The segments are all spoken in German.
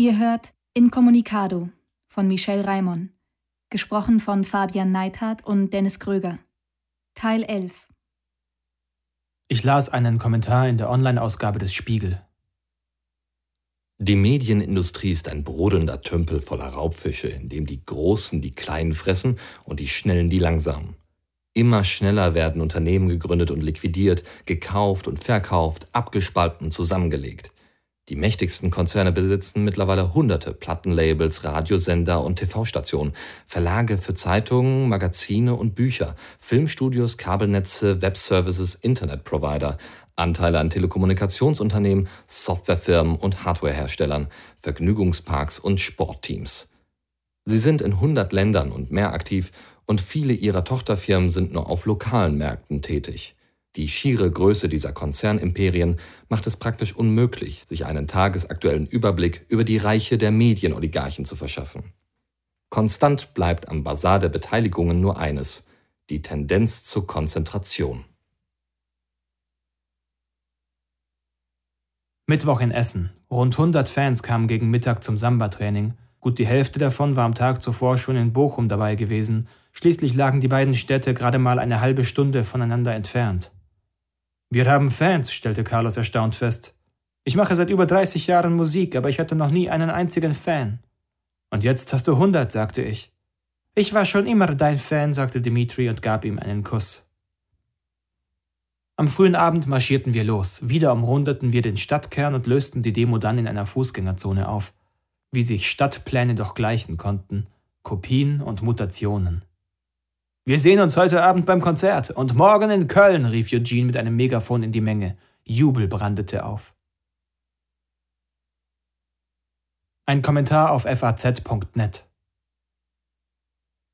Ihr hört Incommunicado von Michel Raimon, gesprochen von Fabian Neithardt und Dennis Kröger. Teil 11 Ich las einen Kommentar in der Online-Ausgabe des Spiegel. Die Medienindustrie ist ein brodelnder Tümpel voller Raubfische, in dem die Großen die Kleinen fressen und die Schnellen die Langsamen. Immer schneller werden Unternehmen gegründet und liquidiert, gekauft und verkauft, abgespalten und zusammengelegt. Die mächtigsten Konzerne besitzen mittlerweile hunderte Plattenlabels, Radiosender und TV-Stationen, Verlage für Zeitungen, Magazine und Bücher, Filmstudios, Kabelnetze, Webservices, Internetprovider, Anteile an Telekommunikationsunternehmen, Softwarefirmen und Hardwareherstellern, Vergnügungsparks und Sportteams. Sie sind in 100 Ländern und mehr aktiv und viele ihrer Tochterfirmen sind nur auf lokalen Märkten tätig. Die schiere Größe dieser Konzernimperien macht es praktisch unmöglich, sich einen tagesaktuellen Überblick über die Reiche der Medienoligarchen zu verschaffen. Konstant bleibt am Basar der Beteiligungen nur eines, die Tendenz zur Konzentration. Mittwoch in Essen. Rund 100 Fans kamen gegen Mittag zum Samba-Training. Gut die Hälfte davon war am Tag zuvor schon in Bochum dabei gewesen. Schließlich lagen die beiden Städte gerade mal eine halbe Stunde voneinander entfernt. Wir haben Fans, stellte Carlos erstaunt fest. Ich mache seit über 30 Jahren Musik, aber ich hatte noch nie einen einzigen Fan. Und jetzt hast du 100, sagte ich. Ich war schon immer dein Fan, sagte Dimitri und gab ihm einen Kuss. Am frühen Abend marschierten wir los. Wieder umrundeten wir den Stadtkern und lösten die Demo dann in einer Fußgängerzone auf. Wie sich Stadtpläne doch gleichen konnten. Kopien und Mutationen. Wir sehen uns heute Abend beim Konzert und morgen in Köln, rief Eugene mit einem Megafon in die Menge. Jubel brandete auf. Ein Kommentar auf faz.net.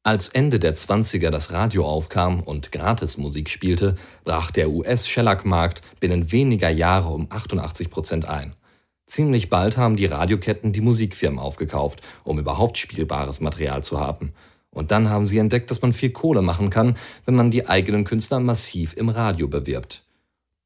Als Ende der 20er das Radio aufkam und Gratismusik spielte, brach der US-Shellac-Markt binnen weniger Jahre um 88 Prozent ein. Ziemlich bald haben die Radioketten die Musikfirmen aufgekauft, um überhaupt spielbares Material zu haben. Und dann haben sie entdeckt, dass man viel Kohle machen kann, wenn man die eigenen Künstler massiv im Radio bewirbt.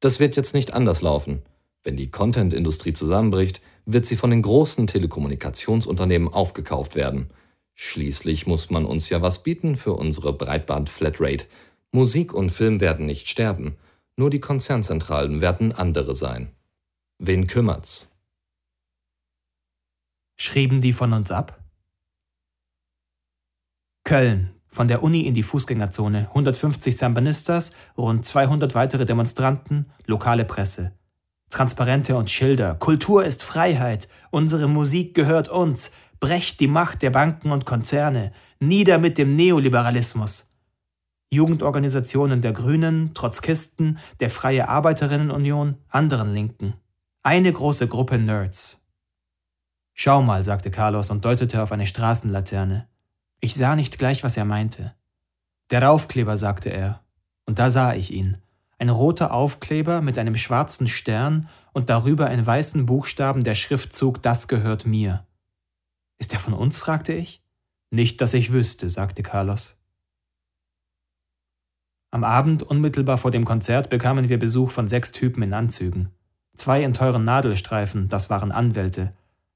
Das wird jetzt nicht anders laufen. Wenn die Content-Industrie zusammenbricht, wird sie von den großen Telekommunikationsunternehmen aufgekauft werden. Schließlich muss man uns ja was bieten für unsere Breitband-Flatrate. Musik und Film werden nicht sterben, nur die Konzernzentralen werden andere sein. Wen kümmert's? Schrieben die von uns ab? Köln. Von der Uni in die Fußgängerzone. 150 Sambanistas, rund 200 weitere Demonstranten, lokale Presse. Transparente und Schilder. Kultur ist Freiheit. Unsere Musik gehört uns. Brecht die Macht der Banken und Konzerne. Nieder mit dem Neoliberalismus. Jugendorganisationen der Grünen, Trotzkisten, der Freie Arbeiterinnenunion, anderen Linken. Eine große Gruppe Nerds. Schau mal, sagte Carlos und deutete auf eine Straßenlaterne. Ich sah nicht gleich, was er meinte. Der Raufkleber, sagte er, und da sah ich ihn. Ein roter Aufkleber mit einem schwarzen Stern und darüber in weißen Buchstaben der Schriftzug Das gehört mir. Ist er von uns? fragte ich. Nicht, dass ich wüsste, sagte Carlos. Am Abend unmittelbar vor dem Konzert bekamen wir Besuch von sechs Typen in Anzügen. Zwei in teuren Nadelstreifen, das waren Anwälte,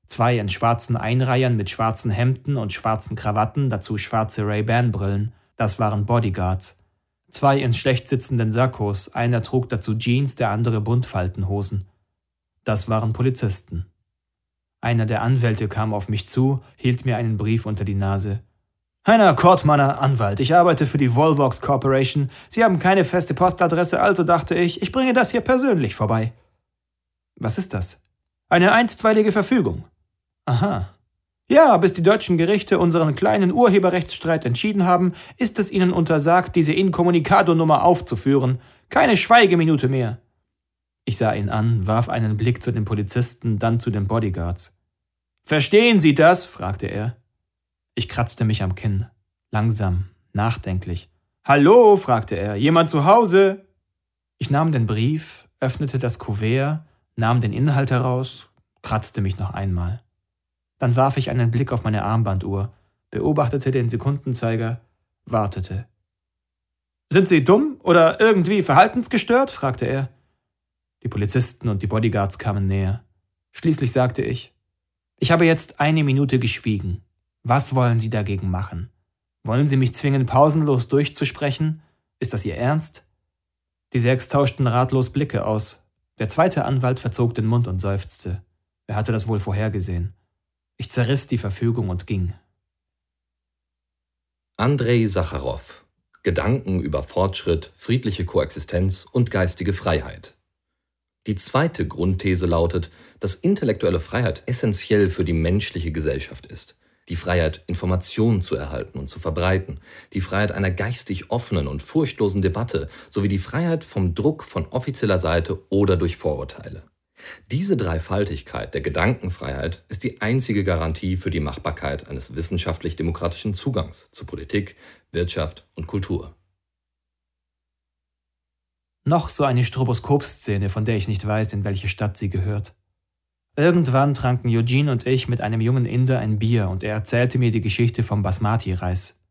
Zwei in schwarzen Einreihern mit schwarzen Hemden und schwarzen Krawatten, dazu schwarze Ray-Ban-Brillen, das waren Bodyguards. Zwei in schlecht sitzenden Sakkos, einer trug dazu Jeans, der andere Buntfaltenhosen. Das waren Polizisten. Einer der Anwälte kam auf mich zu, hielt mir einen Brief unter die Nase. Heiner Kortmanner, Anwalt, ich arbeite für die Volvox Corporation. Sie haben keine feste Postadresse, also dachte ich, ich bringe das hier persönlich vorbei. Was ist das? Eine einstweilige Verfügung. Aha. Ja, bis die deutschen Gerichte unseren kleinen Urheberrechtsstreit entschieden haben, ist es ihnen untersagt, diese Incommunicado-Nummer aufzuführen. Keine Schweigeminute mehr. Ich sah ihn an, warf einen Blick zu den Polizisten, dann zu den Bodyguards. Verstehen Sie das? fragte er. Ich kratzte mich am Kinn. Langsam, nachdenklich. Hallo? fragte er. Jemand zu Hause? Ich nahm den Brief, öffnete das Kuvert, nahm den Inhalt heraus, kratzte mich noch einmal. Dann warf ich einen Blick auf meine Armbanduhr, beobachtete den Sekundenzeiger, wartete. Sind Sie dumm oder irgendwie verhaltensgestört? fragte er. Die Polizisten und die Bodyguards kamen näher. Schließlich sagte ich, Ich habe jetzt eine Minute geschwiegen. Was wollen Sie dagegen machen? Wollen Sie mich zwingen, pausenlos durchzusprechen? Ist das Ihr Ernst? Die sechs tauschten ratlos Blicke aus. Der zweite Anwalt verzog den Mund und seufzte. Er hatte das wohl vorhergesehen. Ich zerriss die Verfügung und ging. Andrei Sacharow Gedanken über Fortschritt, friedliche Koexistenz und geistige Freiheit. Die zweite Grundthese lautet, dass intellektuelle Freiheit essentiell für die menschliche Gesellschaft ist. Die Freiheit, Informationen zu erhalten und zu verbreiten, die Freiheit einer geistig offenen und furchtlosen Debatte sowie die Freiheit vom Druck von offizieller Seite oder durch Vorurteile. Diese Dreifaltigkeit der Gedankenfreiheit ist die einzige Garantie für die Machbarkeit eines wissenschaftlich-demokratischen Zugangs zu Politik, Wirtschaft und Kultur. Noch so eine Stroboskopszene, von der ich nicht weiß, in welche Stadt sie gehört. Irgendwann tranken Eugene und ich mit einem jungen Inder ein Bier und er erzählte mir die Geschichte vom Basmati-Reis.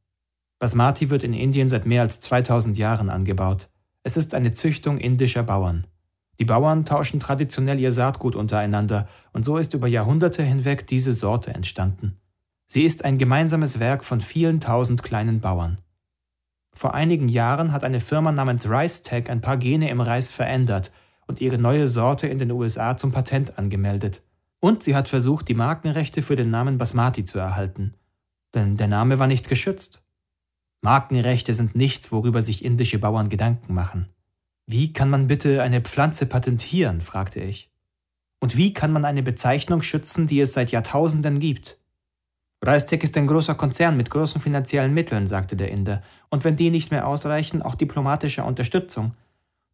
Basmati wird in Indien seit mehr als 2000 Jahren angebaut. Es ist eine Züchtung indischer Bauern. Die Bauern tauschen traditionell ihr Saatgut untereinander und so ist über Jahrhunderte hinweg diese Sorte entstanden. Sie ist ein gemeinsames Werk von vielen tausend kleinen Bauern. Vor einigen Jahren hat eine Firma namens RiceTech ein paar Gene im Reis verändert und ihre neue Sorte in den USA zum Patent angemeldet. Und sie hat versucht, die Markenrechte für den Namen Basmati zu erhalten. Denn der Name war nicht geschützt. Markenrechte sind nichts, worüber sich indische Bauern Gedanken machen. Wie kann man bitte eine Pflanze patentieren? fragte ich. Und wie kann man eine Bezeichnung schützen, die es seit Jahrtausenden gibt? Reistec ist ein großer Konzern mit großen finanziellen Mitteln, sagte der Inder, und wenn die nicht mehr ausreichen, auch diplomatischer Unterstützung.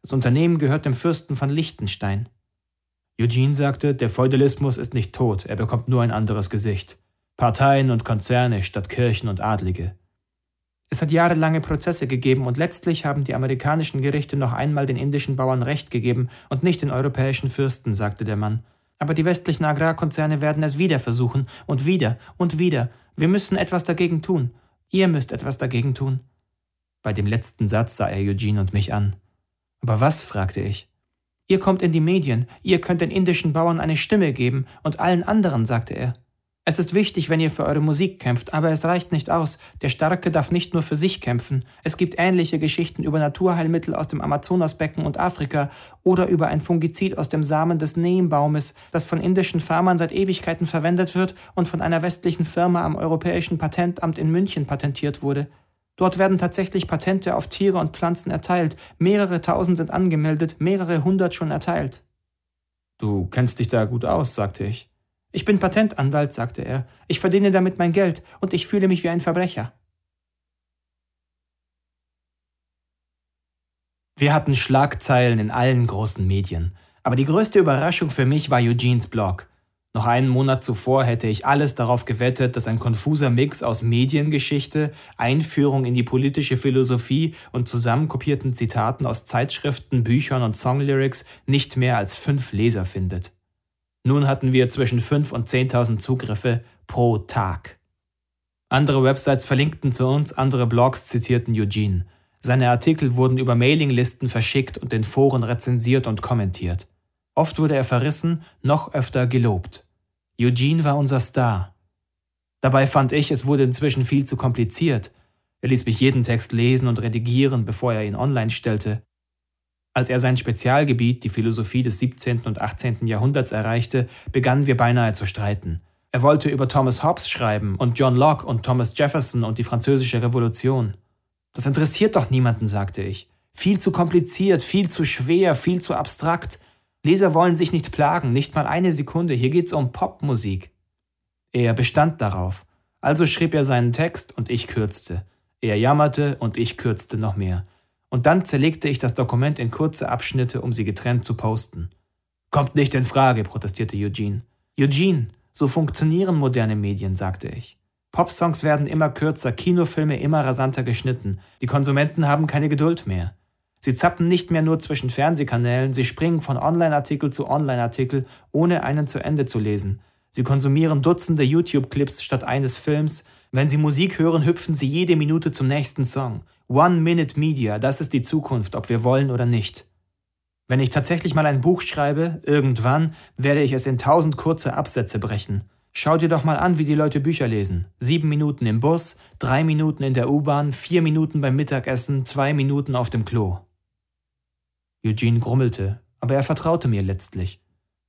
Das Unternehmen gehört dem Fürsten von Liechtenstein. Eugene sagte, der Feudalismus ist nicht tot, er bekommt nur ein anderes Gesicht. Parteien und Konzerne statt Kirchen und Adlige. Es hat jahrelange Prozesse gegeben und letztlich haben die amerikanischen Gerichte noch einmal den indischen Bauern Recht gegeben und nicht den europäischen Fürsten, sagte der Mann. Aber die westlichen Agrarkonzerne werden es wieder versuchen und wieder und wieder. Wir müssen etwas dagegen tun. Ihr müsst etwas dagegen tun. Bei dem letzten Satz sah er Eugene und mich an. Aber was? fragte ich. Ihr kommt in die Medien, ihr könnt den indischen Bauern eine Stimme geben und allen anderen, sagte er. Es ist wichtig, wenn ihr für eure Musik kämpft, aber es reicht nicht aus. Der Starke darf nicht nur für sich kämpfen. Es gibt ähnliche Geschichten über Naturheilmittel aus dem Amazonasbecken und Afrika oder über ein Fungizid aus dem Samen des Neembaumes, das von indischen Farmern seit Ewigkeiten verwendet wird und von einer westlichen Firma am Europäischen Patentamt in München patentiert wurde. Dort werden tatsächlich Patente auf Tiere und Pflanzen erteilt. Mehrere tausend sind angemeldet, mehrere hundert schon erteilt. Du kennst dich da gut aus, sagte ich. Ich bin Patentanwalt, sagte er. Ich verdiene damit mein Geld und ich fühle mich wie ein Verbrecher. Wir hatten Schlagzeilen in allen großen Medien. Aber die größte Überraschung für mich war Eugenes Blog. Noch einen Monat zuvor hätte ich alles darauf gewettet, dass ein konfuser Mix aus Mediengeschichte, Einführung in die politische Philosophie und zusammenkopierten Zitaten aus Zeitschriften, Büchern und Songlyrics nicht mehr als fünf Leser findet. Nun hatten wir zwischen fünf und zehntausend Zugriffe pro Tag. Andere Websites verlinkten zu uns, andere Blogs zitierten Eugene. Seine Artikel wurden über Mailinglisten verschickt und in Foren rezensiert und kommentiert. Oft wurde er verrissen, noch öfter gelobt. Eugene war unser Star. Dabei fand ich, es wurde inzwischen viel zu kompliziert. Er ließ mich jeden Text lesen und redigieren, bevor er ihn online stellte. Als er sein Spezialgebiet, die Philosophie des 17. und 18. Jahrhunderts, erreichte, begannen wir beinahe zu streiten. Er wollte über Thomas Hobbes schreiben und John Locke und Thomas Jefferson und die französische Revolution. Das interessiert doch niemanden, sagte ich. Viel zu kompliziert, viel zu schwer, viel zu abstrakt. Leser wollen sich nicht plagen, nicht mal eine Sekunde, hier geht's um Popmusik. Er bestand darauf. Also schrieb er seinen Text und ich kürzte. Er jammerte und ich kürzte noch mehr. Und dann zerlegte ich das Dokument in kurze Abschnitte, um sie getrennt zu posten. Kommt nicht in Frage, protestierte Eugene. Eugene, so funktionieren moderne Medien, sagte ich. Popsongs werden immer kürzer, Kinofilme immer rasanter geschnitten. Die Konsumenten haben keine Geduld mehr. Sie zappen nicht mehr nur zwischen Fernsehkanälen, sie springen von Online-Artikel zu Online-Artikel, ohne einen zu Ende zu lesen. Sie konsumieren Dutzende YouTube-Clips statt eines Films. Wenn sie Musik hören, hüpfen sie jede Minute zum nächsten Song. One-Minute-Media, das ist die Zukunft, ob wir wollen oder nicht. Wenn ich tatsächlich mal ein Buch schreibe, irgendwann, werde ich es in tausend kurze Absätze brechen. Schau dir doch mal an, wie die Leute Bücher lesen. Sieben Minuten im Bus, drei Minuten in der U-Bahn, vier Minuten beim Mittagessen, zwei Minuten auf dem Klo. Eugene grummelte, aber er vertraute mir letztlich.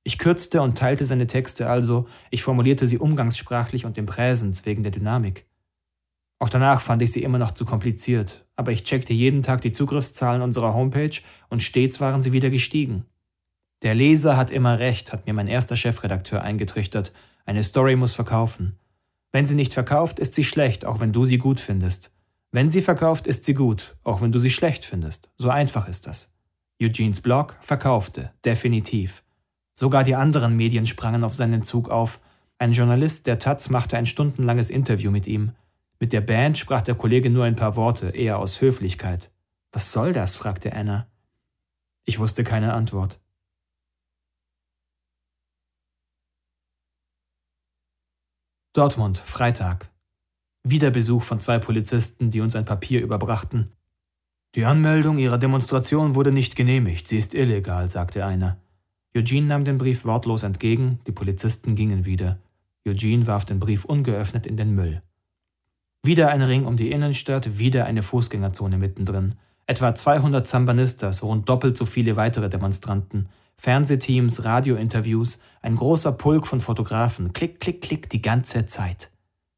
Ich kürzte und teilte seine Texte also, ich formulierte sie umgangssprachlich und im Präsens wegen der Dynamik. Auch danach fand ich sie immer noch zu kompliziert, aber ich checkte jeden Tag die Zugriffszahlen unserer Homepage und stets waren sie wieder gestiegen. Der Leser hat immer recht, hat mir mein erster Chefredakteur eingetrichtert. Eine Story muss verkaufen. Wenn sie nicht verkauft, ist sie schlecht, auch wenn du sie gut findest. Wenn sie verkauft, ist sie gut, auch wenn du sie schlecht findest. So einfach ist das. Eugenes Blog verkaufte, definitiv. Sogar die anderen Medien sprangen auf seinen Zug auf. Ein Journalist der Taz machte ein stundenlanges Interview mit ihm. Mit der Band sprach der Kollege nur ein paar Worte, eher aus Höflichkeit. Was soll das? fragte Anna. Ich wusste keine Antwort. Dortmund, Freitag. Wieder Besuch von zwei Polizisten, die uns ein Papier überbrachten. Die Anmeldung Ihrer Demonstration wurde nicht genehmigt, sie ist illegal, sagte einer. Eugene nahm den Brief wortlos entgegen, die Polizisten gingen wieder. Eugene warf den Brief ungeöffnet in den Müll. Wieder ein Ring um die Innenstadt, wieder eine Fußgängerzone mittendrin. Etwa 200 Zambanistas, rund doppelt so viele weitere Demonstranten. Fernsehteams, Radiointerviews, ein großer Pulk von Fotografen, klick, klick, klick die ganze Zeit.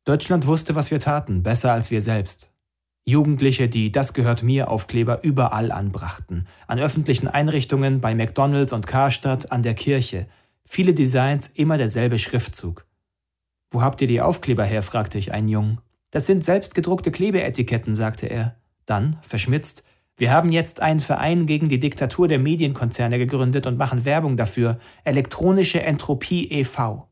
Deutschland wusste, was wir taten, besser als wir selbst. Jugendliche, die Das gehört mir Aufkleber überall anbrachten. An öffentlichen Einrichtungen, bei McDonalds und Karstadt, an der Kirche. Viele Designs, immer derselbe Schriftzug. Wo habt ihr die Aufkleber her? fragte ich einen Jungen. Das sind selbstgedruckte Klebeetiketten, sagte er. Dann, verschmitzt, wir haben jetzt einen Verein gegen die Diktatur der Medienkonzerne gegründet und machen Werbung dafür. Elektronische Entropie e.V.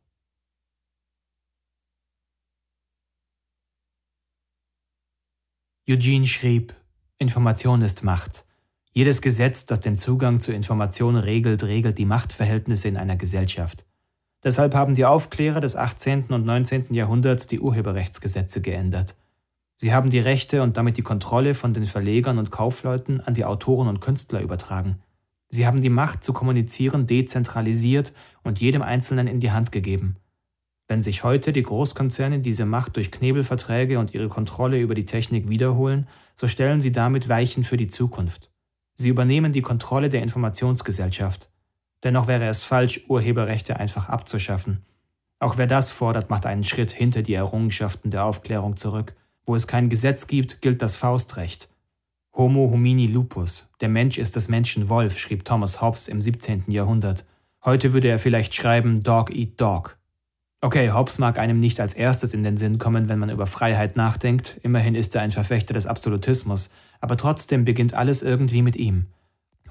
Eugene schrieb, Information ist Macht. Jedes Gesetz, das den Zugang zu Information regelt, regelt die Machtverhältnisse in einer Gesellschaft. Deshalb haben die Aufklärer des 18. und 19. Jahrhunderts die Urheberrechtsgesetze geändert. Sie haben die Rechte und damit die Kontrolle von den Verlegern und Kaufleuten an die Autoren und Künstler übertragen. Sie haben die Macht zu kommunizieren dezentralisiert und jedem Einzelnen in die Hand gegeben. Wenn sich heute die Großkonzerne diese Macht durch Knebelverträge und ihre Kontrolle über die Technik wiederholen, so stellen sie damit Weichen für die Zukunft. Sie übernehmen die Kontrolle der Informationsgesellschaft. Dennoch wäre es falsch, Urheberrechte einfach abzuschaffen. Auch wer das fordert, macht einen Schritt hinter die Errungenschaften der Aufklärung zurück. Wo es kein Gesetz gibt, gilt das Faustrecht. Homo homini lupus, der Mensch ist des Menschen Wolf, schrieb Thomas Hobbes im 17. Jahrhundert. Heute würde er vielleicht schreiben Dog eat Dog. Okay, Hobbes mag einem nicht als erstes in den Sinn kommen, wenn man über Freiheit nachdenkt, immerhin ist er ein Verfechter des Absolutismus, aber trotzdem beginnt alles irgendwie mit ihm.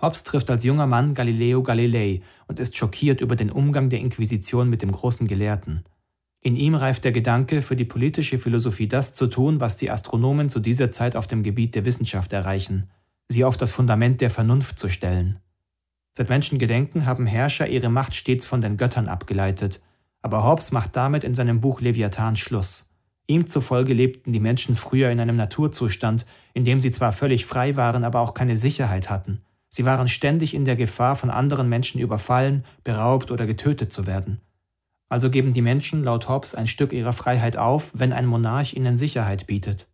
Hobbes trifft als junger Mann Galileo Galilei und ist schockiert über den Umgang der Inquisition mit dem großen Gelehrten. In ihm reift der Gedanke, für die politische Philosophie das zu tun, was die Astronomen zu dieser Zeit auf dem Gebiet der Wissenschaft erreichen, sie auf das Fundament der Vernunft zu stellen. Seit Menschengedenken haben Herrscher ihre Macht stets von den Göttern abgeleitet, aber Hobbes macht damit in seinem Buch Leviathan Schluss. Ihm zufolge lebten die Menschen früher in einem Naturzustand, in dem sie zwar völlig frei waren, aber auch keine Sicherheit hatten. Sie waren ständig in der Gefahr, von anderen Menschen überfallen, beraubt oder getötet zu werden. Also geben die Menschen laut Hobbes ein Stück ihrer Freiheit auf, wenn ein Monarch ihnen Sicherheit bietet.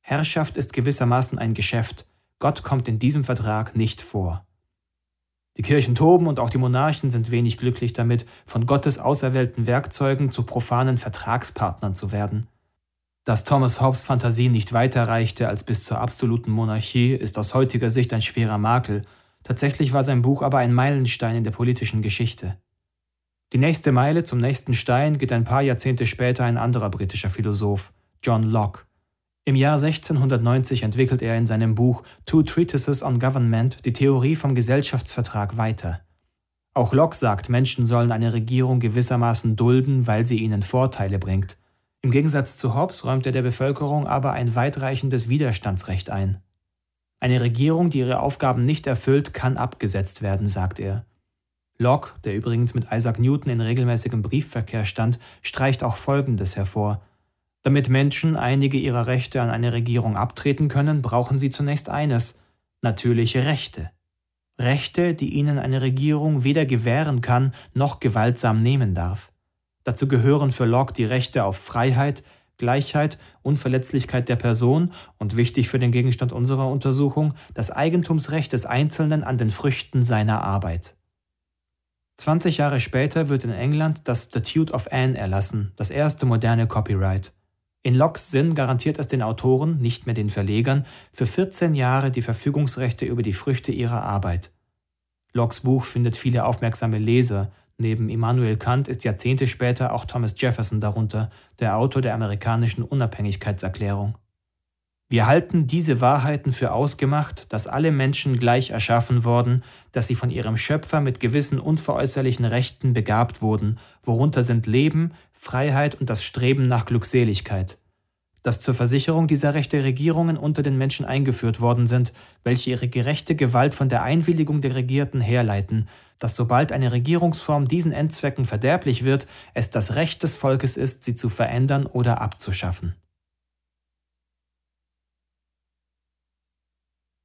Herrschaft ist gewissermaßen ein Geschäft. Gott kommt in diesem Vertrag nicht vor. Die Kirchen toben und auch die Monarchen sind wenig glücklich damit, von Gottes auserwählten Werkzeugen zu profanen Vertragspartnern zu werden. Dass Thomas Hobbes Fantasie nicht weiter reichte als bis zur absoluten Monarchie, ist aus heutiger Sicht ein schwerer Makel. Tatsächlich war sein Buch aber ein Meilenstein in der politischen Geschichte. Die nächste Meile zum nächsten Stein geht ein paar Jahrzehnte später ein anderer britischer Philosoph, John Locke. Im Jahr 1690 entwickelt er in seinem Buch Two Treatises on Government die Theorie vom Gesellschaftsvertrag weiter. Auch Locke sagt, Menschen sollen eine Regierung gewissermaßen dulden, weil sie ihnen Vorteile bringt. Im Gegensatz zu Hobbes räumt er der Bevölkerung aber ein weitreichendes Widerstandsrecht ein. Eine Regierung, die ihre Aufgaben nicht erfüllt, kann abgesetzt werden, sagt er. Locke, der übrigens mit Isaac Newton in regelmäßigem Briefverkehr stand, streicht auch Folgendes hervor. Damit Menschen einige ihrer Rechte an eine Regierung abtreten können, brauchen sie zunächst eines natürliche Rechte. Rechte, die ihnen eine Regierung weder gewähren kann noch gewaltsam nehmen darf. Dazu gehören für Locke die Rechte auf Freiheit, Gleichheit, Unverletzlichkeit der Person und wichtig für den Gegenstand unserer Untersuchung, das Eigentumsrecht des Einzelnen an den Früchten seiner Arbeit. 20 Jahre später wird in England das Statute of Anne erlassen, das erste moderne Copyright. In Locks Sinn garantiert es den Autoren, nicht mehr den Verlegern, für 14 Jahre die Verfügungsrechte über die Früchte ihrer Arbeit. Locks Buch findet viele aufmerksame Leser, Neben Immanuel Kant ist Jahrzehnte später auch Thomas Jefferson darunter, der Autor der amerikanischen Unabhängigkeitserklärung. Wir halten diese Wahrheiten für ausgemacht, dass alle Menschen gleich erschaffen worden, dass sie von ihrem Schöpfer mit gewissen unveräußerlichen Rechten begabt wurden, worunter sind Leben, Freiheit und das Streben nach Glückseligkeit dass zur Versicherung dieser Rechte Regierungen unter den Menschen eingeführt worden sind, welche ihre gerechte Gewalt von der Einwilligung der Regierten herleiten, dass sobald eine Regierungsform diesen Endzwecken verderblich wird, es das Recht des Volkes ist, sie zu verändern oder abzuschaffen.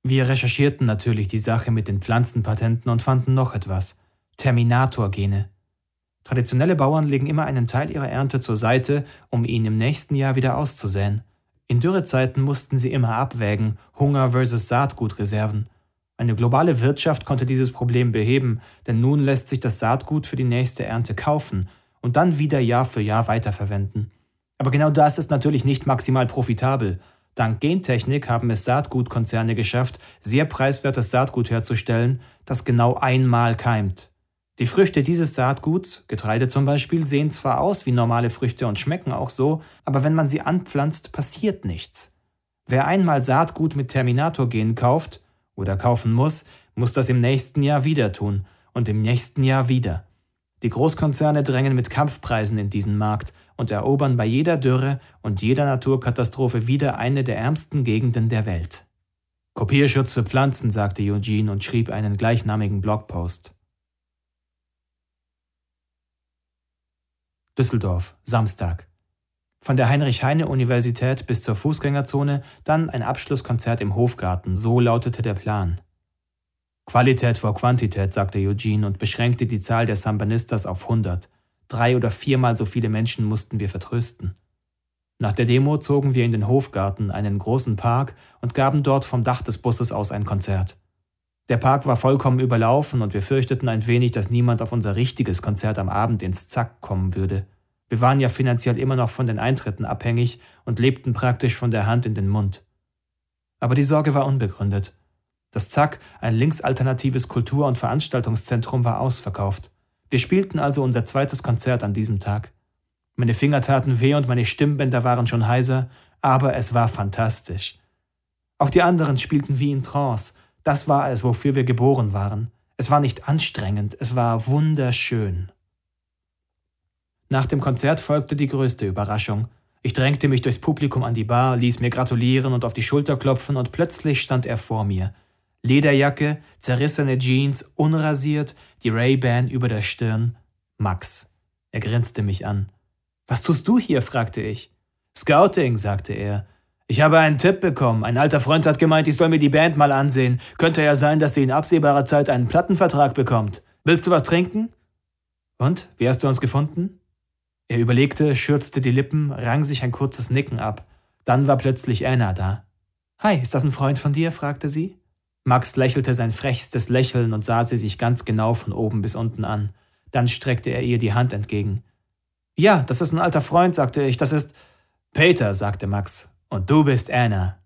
Wir recherchierten natürlich die Sache mit den Pflanzenpatenten und fanden noch etwas. Terminator-Gene. Traditionelle Bauern legen immer einen Teil ihrer Ernte zur Seite, um ihn im nächsten Jahr wieder auszusäen. In Dürrezeiten mussten sie immer abwägen, Hunger versus Saatgutreserven. Eine globale Wirtschaft konnte dieses Problem beheben, denn nun lässt sich das Saatgut für die nächste Ernte kaufen und dann wieder Jahr für Jahr weiterverwenden. Aber genau das ist natürlich nicht maximal profitabel. Dank Gentechnik haben es Saatgutkonzerne geschafft, sehr preiswertes Saatgut herzustellen, das genau einmal keimt. Die Früchte dieses Saatguts, Getreide zum Beispiel, sehen zwar aus wie normale Früchte und schmecken auch so, aber wenn man sie anpflanzt, passiert nichts. Wer einmal Saatgut mit Terminator-Gen kauft oder kaufen muss, muss das im nächsten Jahr wieder tun und im nächsten Jahr wieder. Die Großkonzerne drängen mit Kampfpreisen in diesen Markt und erobern bei jeder Dürre und jeder Naturkatastrophe wieder eine der ärmsten Gegenden der Welt. Kopierschutz für Pflanzen, sagte Eugene und schrieb einen gleichnamigen Blogpost. Düsseldorf, Samstag. Von der Heinrich-Heine-Universität bis zur Fußgängerzone, dann ein Abschlusskonzert im Hofgarten, so lautete der Plan. Qualität vor Quantität, sagte Eugene und beschränkte die Zahl der Sambanistas auf 100. Drei oder viermal so viele Menschen mussten wir vertrösten. Nach der Demo zogen wir in den Hofgarten, einen großen Park, und gaben dort vom Dach des Busses aus ein Konzert. Der Park war vollkommen überlaufen und wir fürchteten ein wenig, dass niemand auf unser richtiges Konzert am Abend ins Zack kommen würde. Wir waren ja finanziell immer noch von den Eintritten abhängig und lebten praktisch von der Hand in den Mund. Aber die Sorge war unbegründet. Das Zack, ein linksalternatives Kultur- und Veranstaltungszentrum, war ausverkauft. Wir spielten also unser zweites Konzert an diesem Tag. Meine Finger taten weh und meine Stimmbänder waren schon heiser, aber es war fantastisch. Auch die anderen spielten wie in Trance, das war es, wofür wir geboren waren. Es war nicht anstrengend, es war wunderschön. Nach dem Konzert folgte die größte Überraschung. Ich drängte mich durchs Publikum an die Bar, ließ mir gratulieren und auf die Schulter klopfen, und plötzlich stand er vor mir. Lederjacke, zerrissene Jeans, unrasiert, die Ray-Ban über der Stirn. Max. Er grinste mich an. Was tust du hier? fragte ich. Scouting, sagte er. Ich habe einen Tipp bekommen. Ein alter Freund hat gemeint, ich soll mir die Band mal ansehen. Könnte ja sein, dass sie in absehbarer Zeit einen Plattenvertrag bekommt. Willst du was trinken? Und, wie hast du uns gefunden? Er überlegte, schürzte die Lippen, rang sich ein kurzes Nicken ab. Dann war plötzlich Anna da. Hi, ist das ein Freund von dir? fragte sie. Max lächelte sein frechstes Lächeln und sah sie sich ganz genau von oben bis unten an. Dann streckte er ihr die Hand entgegen. Ja, das ist ein alter Freund, sagte ich. Das ist. Peter, sagte Max. Und du bist Anna.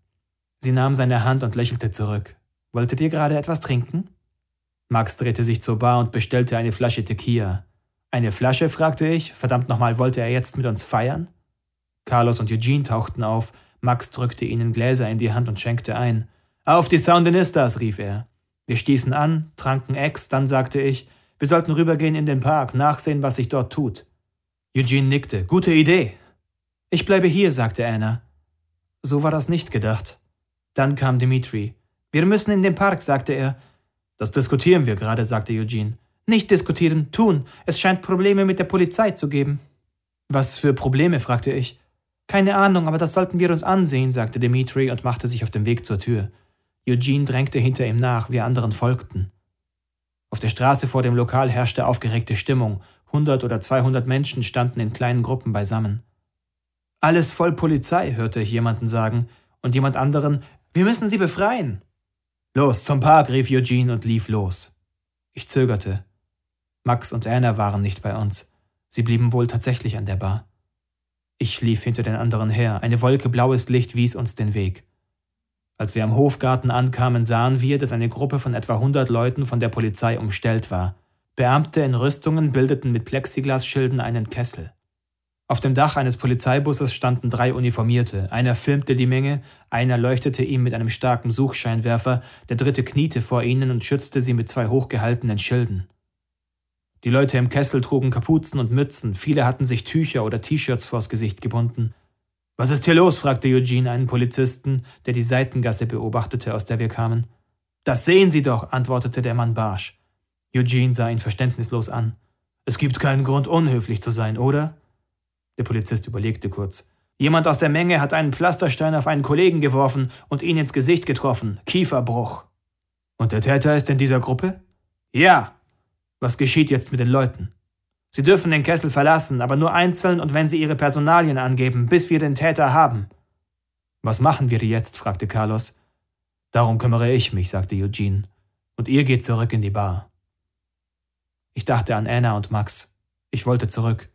Sie nahm seine Hand und lächelte zurück. Wolltet ihr gerade etwas trinken? Max drehte sich zur Bar und bestellte eine Flasche Tequila. Eine Flasche? fragte ich. Verdammt nochmal, wollte er jetzt mit uns feiern? Carlos und Eugene tauchten auf. Max drückte ihnen Gläser in die Hand und schenkte ein. Auf die Soundinistas, rief er. Wir stießen an, tranken Ex, dann sagte ich, wir sollten rübergehen in den Park, nachsehen, was sich dort tut. Eugene nickte. Gute Idee. Ich bleibe hier, sagte Anna. So war das nicht gedacht. Dann kam Dimitri. Wir müssen in den Park, sagte er. Das diskutieren wir gerade, sagte Eugene. Nicht diskutieren, tun. Es scheint Probleme mit der Polizei zu geben. Was für Probleme? fragte ich. Keine Ahnung, aber das sollten wir uns ansehen, sagte Dimitri und machte sich auf den Weg zur Tür. Eugene drängte hinter ihm nach, wir anderen folgten. Auf der Straße vor dem Lokal herrschte aufgeregte Stimmung. Hundert oder zweihundert Menschen standen in kleinen Gruppen beisammen. Alles voll Polizei, hörte ich jemanden sagen, und jemand anderen, wir müssen sie befreien. Los, zum Park, rief Eugene und lief los. Ich zögerte. Max und Anna waren nicht bei uns. Sie blieben wohl tatsächlich an der Bar. Ich lief hinter den anderen her. Eine Wolke blaues Licht wies uns den Weg. Als wir am Hofgarten ankamen, sahen wir, dass eine Gruppe von etwa hundert Leuten von der Polizei umstellt war. Beamte in Rüstungen bildeten mit Plexiglasschilden einen Kessel. Auf dem Dach eines Polizeibusses standen drei Uniformierte. Einer filmte die Menge, einer leuchtete ihm mit einem starken Suchscheinwerfer, der dritte kniete vor ihnen und schützte sie mit zwei hochgehaltenen Schilden. Die Leute im Kessel trugen Kapuzen und Mützen, viele hatten sich Tücher oder T-Shirts vors Gesicht gebunden. Was ist hier los? fragte Eugene einen Polizisten, der die Seitengasse beobachtete, aus der wir kamen. Das sehen Sie doch, antwortete der Mann barsch. Eugene sah ihn verständnislos an. Es gibt keinen Grund, unhöflich zu sein, oder? Der Polizist überlegte kurz. Jemand aus der Menge hat einen Pflasterstein auf einen Kollegen geworfen und ihn ins Gesicht getroffen. Kieferbruch. Und der Täter ist in dieser Gruppe? Ja. Was geschieht jetzt mit den Leuten? Sie dürfen den Kessel verlassen, aber nur einzeln und wenn sie ihre Personalien angeben, bis wir den Täter haben. Was machen wir jetzt? fragte Carlos. Darum kümmere ich mich, sagte Eugene. Und ihr geht zurück in die Bar. Ich dachte an Anna und Max. Ich wollte zurück.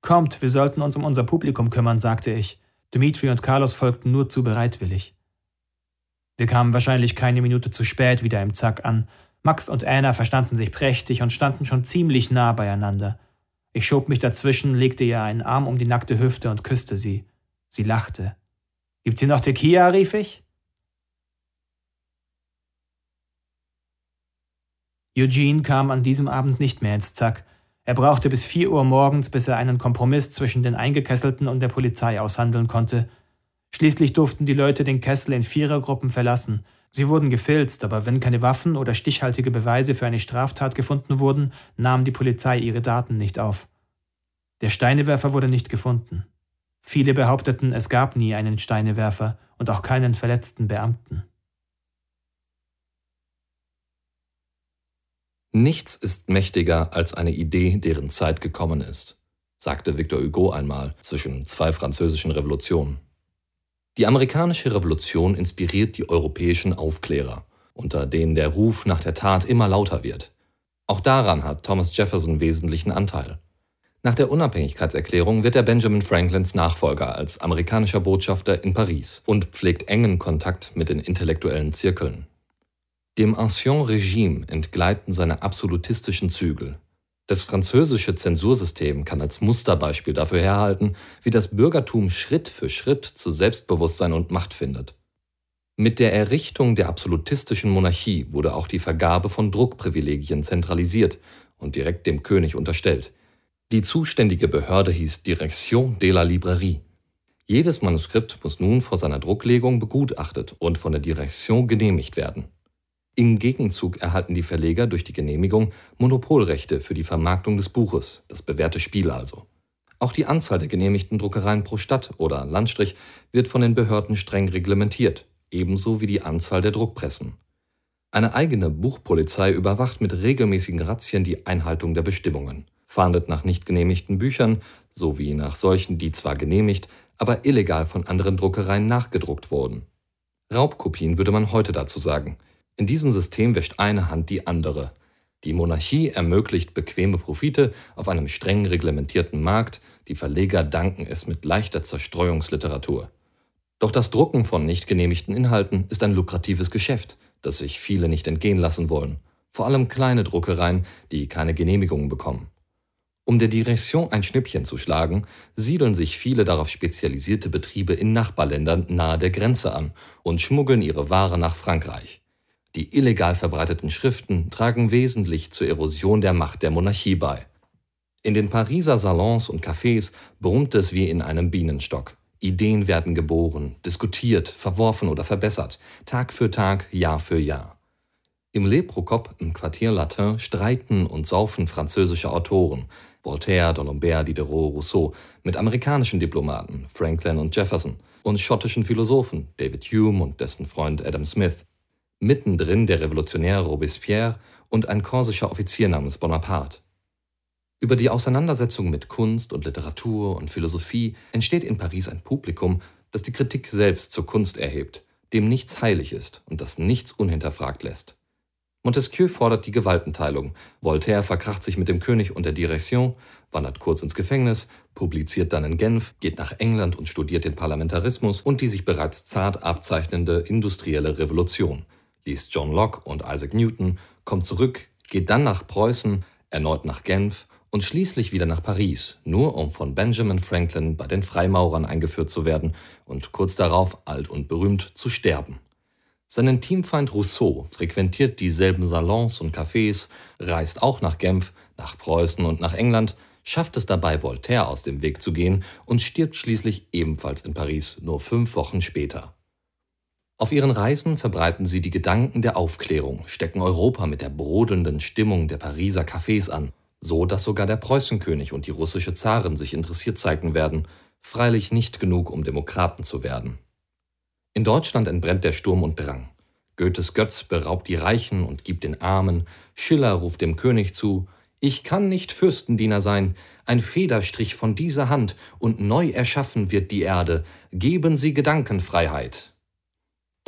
Kommt, wir sollten uns um unser Publikum kümmern, sagte ich. Dimitri und Carlos folgten nur zu bereitwillig. Wir kamen wahrscheinlich keine Minute zu spät wieder im Zack an. Max und Anna verstanden sich prächtig und standen schon ziemlich nah beieinander. Ich schob mich dazwischen, legte ihr einen Arm um die nackte Hüfte und küsste sie. Sie lachte. Gibt's hier noch Tequila? rief ich. Eugene kam an diesem Abend nicht mehr ins Zack. Er brauchte bis vier Uhr morgens, bis er einen Kompromiss zwischen den Eingekesselten und der Polizei aushandeln konnte. Schließlich durften die Leute den Kessel in Vierergruppen verlassen. Sie wurden gefilzt, aber wenn keine Waffen oder stichhaltige Beweise für eine Straftat gefunden wurden, nahm die Polizei ihre Daten nicht auf. Der Steinewerfer wurde nicht gefunden. Viele behaupteten, es gab nie einen Steinewerfer und auch keinen verletzten Beamten. Nichts ist mächtiger als eine Idee, deren Zeit gekommen ist, sagte Victor Hugo einmal zwischen zwei französischen Revolutionen. Die amerikanische Revolution inspiriert die europäischen Aufklärer, unter denen der Ruf nach der Tat immer lauter wird. Auch daran hat Thomas Jefferson wesentlichen Anteil. Nach der Unabhängigkeitserklärung wird er Benjamin Franklins Nachfolger als amerikanischer Botschafter in Paris und pflegt engen Kontakt mit den intellektuellen Zirkeln. Dem Ancien Regime entgleiten seine absolutistischen Zügel. Das französische Zensursystem kann als Musterbeispiel dafür herhalten, wie das Bürgertum Schritt für Schritt zu Selbstbewusstsein und Macht findet. Mit der Errichtung der absolutistischen Monarchie wurde auch die Vergabe von Druckprivilegien zentralisiert und direkt dem König unterstellt. Die zuständige Behörde hieß Direction de la Librairie. Jedes Manuskript muss nun vor seiner Drucklegung begutachtet und von der Direction genehmigt werden. Im Gegenzug erhalten die Verleger durch die Genehmigung Monopolrechte für die Vermarktung des Buches, das bewährte Spiel also. Auch die Anzahl der genehmigten Druckereien pro Stadt oder Landstrich wird von den Behörden streng reglementiert, ebenso wie die Anzahl der Druckpressen. Eine eigene Buchpolizei überwacht mit regelmäßigen Razzien die Einhaltung der Bestimmungen, fahndet nach nicht genehmigten Büchern sowie nach solchen, die zwar genehmigt, aber illegal von anderen Druckereien nachgedruckt wurden. Raubkopien würde man heute dazu sagen – in diesem System wäscht eine Hand die andere. Die Monarchie ermöglicht bequeme Profite auf einem streng reglementierten Markt, die Verleger danken es mit leichter Zerstreuungsliteratur. Doch das Drucken von nicht genehmigten Inhalten ist ein lukratives Geschäft, das sich viele nicht entgehen lassen wollen, vor allem kleine Druckereien, die keine Genehmigungen bekommen. Um der Direktion ein Schnippchen zu schlagen, siedeln sich viele darauf spezialisierte Betriebe in Nachbarländern nahe der Grenze an und schmuggeln ihre Ware nach Frankreich. Die illegal verbreiteten Schriften tragen wesentlich zur Erosion der Macht der Monarchie bei. In den Pariser Salons und Cafés brummt es wie in einem Bienenstock. Ideen werden geboren, diskutiert, verworfen oder verbessert, Tag für Tag, Jahr für Jahr. Im Le Procop im Quartier Latin streiten und saufen französische Autoren, Voltaire, D'Alembert, Diderot, Rousseau, mit amerikanischen Diplomaten, Franklin und Jefferson, und schottischen Philosophen, David Hume und dessen Freund Adam Smith mittendrin der Revolutionär Robespierre und ein korsischer Offizier namens Bonaparte. Über die Auseinandersetzung mit Kunst und Literatur und Philosophie entsteht in Paris ein Publikum, das die Kritik selbst zur Kunst erhebt, dem nichts heilig ist und das nichts unhinterfragt lässt. Montesquieu fordert die Gewaltenteilung, Voltaire verkracht sich mit dem König und der Direktion, wandert kurz ins Gefängnis, publiziert dann in Genf, geht nach England und studiert den Parlamentarismus und die sich bereits zart abzeichnende industrielle Revolution, liest John Locke und Isaac Newton, kommt zurück, geht dann nach Preußen, erneut nach Genf und schließlich wieder nach Paris, nur um von Benjamin Franklin bei den Freimaurern eingeführt zu werden und kurz darauf, alt und berühmt, zu sterben. Sein Teamfeind Rousseau frequentiert dieselben Salons und Cafés, reist auch nach Genf, nach Preußen und nach England, schafft es dabei, Voltaire aus dem Weg zu gehen und stirbt schließlich ebenfalls in Paris nur fünf Wochen später. Auf ihren Reisen verbreiten sie die Gedanken der Aufklärung, stecken Europa mit der brodelnden Stimmung der Pariser Cafés an, so dass sogar der Preußenkönig und die russische Zarin sich interessiert zeigen werden, freilich nicht genug, um Demokraten zu werden. In Deutschland entbrennt der Sturm und Drang. Goethes Götz beraubt die Reichen und gibt den Armen, Schiller ruft dem König zu, ich kann nicht Fürstendiener sein, ein Federstrich von dieser Hand, und neu erschaffen wird die Erde, geben Sie Gedankenfreiheit.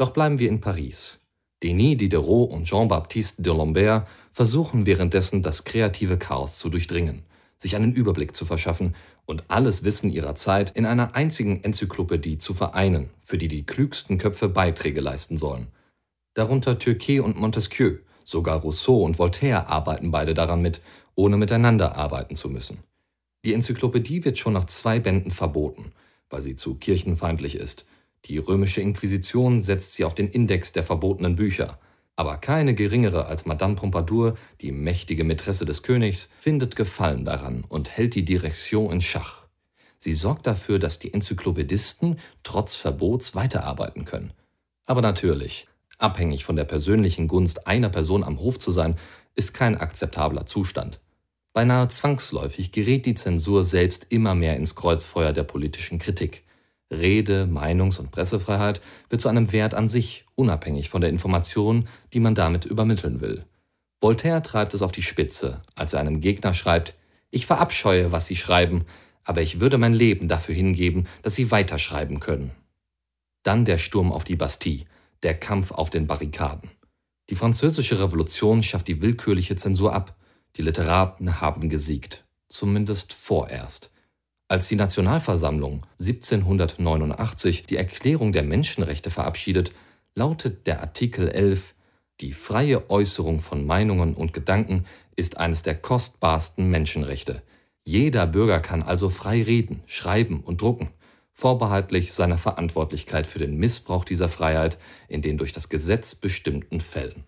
Doch bleiben wir in Paris. Denis Diderot und Jean-Baptiste d'Alembert versuchen währenddessen das kreative Chaos zu durchdringen, sich einen Überblick zu verschaffen und alles Wissen ihrer Zeit in einer einzigen Enzyklopädie zu vereinen, für die die klügsten Köpfe Beiträge leisten sollen. Darunter Turquet und Montesquieu, sogar Rousseau und Voltaire arbeiten beide daran mit, ohne miteinander arbeiten zu müssen. Die Enzyklopädie wird schon nach zwei Bänden verboten, weil sie zu kirchenfeindlich ist. Die römische Inquisition setzt sie auf den Index der verbotenen Bücher – aber keine geringere als Madame Pompadour, die mächtige Mätresse des Königs, findet Gefallen daran und hält die Direktion in Schach. Sie sorgt dafür, dass die Enzyklopädisten trotz Verbots weiterarbeiten können. Aber natürlich, abhängig von der persönlichen Gunst einer Person am Hof zu sein, ist kein akzeptabler Zustand. Beinahe zwangsläufig gerät die Zensur selbst immer mehr ins Kreuzfeuer der politischen Kritik. Rede-, Meinungs- und Pressefreiheit wird zu einem Wert an sich, unabhängig von der Information, die man damit übermitteln will. Voltaire treibt es auf die Spitze, als er einem Gegner schreibt, ich verabscheue, was Sie schreiben, aber ich würde mein Leben dafür hingeben, dass Sie weiterschreiben können. Dann der Sturm auf die Bastille, der Kampf auf den Barrikaden. Die französische Revolution schafft die willkürliche Zensur ab. Die Literaten haben gesiegt, zumindest vorerst. Als die Nationalversammlung 1789 die Erklärung der Menschenrechte verabschiedet, lautet der Artikel 11 Die freie Äußerung von Meinungen und Gedanken ist eines der kostbarsten Menschenrechte. Jeder Bürger kann also frei reden, schreiben und drucken, vorbehaltlich seiner Verantwortlichkeit für den Missbrauch dieser Freiheit in den durch das Gesetz bestimmten Fällen.